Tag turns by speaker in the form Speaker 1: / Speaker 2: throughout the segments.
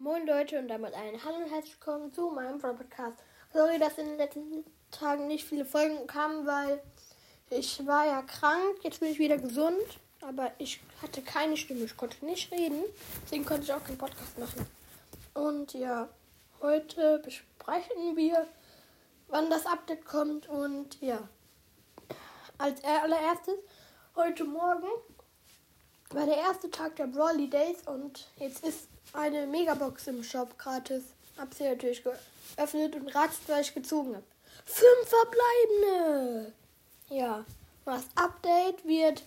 Speaker 1: Moin Leute und damit ein Hallo und herzlich willkommen zu meinem Podcast. Sorry, dass in den letzten Tagen nicht viele Folgen kamen, weil ich war ja krank. Jetzt bin ich wieder gesund, aber ich hatte keine Stimme, ich konnte nicht reden. Deswegen konnte ich auch keinen Podcast machen. Und ja, heute besprechen wir, wann das Update kommt und ja. Als allererstes, heute Morgen war der erste Tag der Brawly Days und jetzt ist eine Megabox im Shop gratis. Hab sie natürlich geöffnet und ratscht, weil ich gezogen habe. Fünf verbleibende! Ja, das Update wird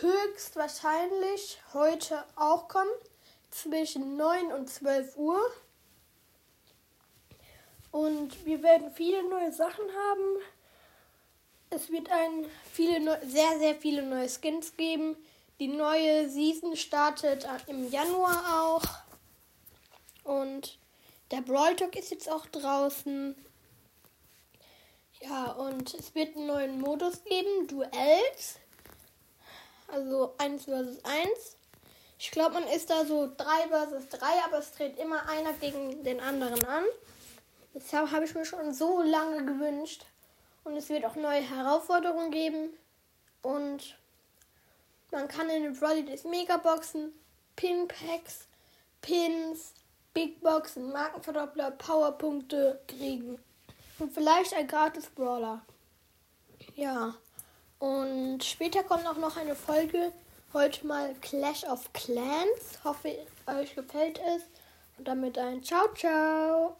Speaker 1: höchstwahrscheinlich heute auch kommen. Zwischen 9 und 12 Uhr. Und wir werden viele neue Sachen haben. Es wird ein viele sehr, sehr viele neue Skins geben. Die neue Season startet im Januar auch. Und der Brawl Talk ist jetzt auch draußen. Ja, und es wird einen neuen Modus geben, Duells. Also 1 vs 1. Ich glaube, man ist da so 3 vs 3, aber es dreht immer einer gegen den anderen an. Das habe ich mir schon so lange gewünscht. Und es wird auch neue Herausforderungen geben. Und man kann in den Brawl Megaboxen, Pin-Packs, Pins, Big Boxen, Markenverdoppler, Powerpunkte kriegen. Und vielleicht ein gratis Brawler. Ja. Und später kommt auch noch eine Folge. Heute mal Clash of Clans. Hoffe, euch gefällt es. Und damit ein Ciao, ciao.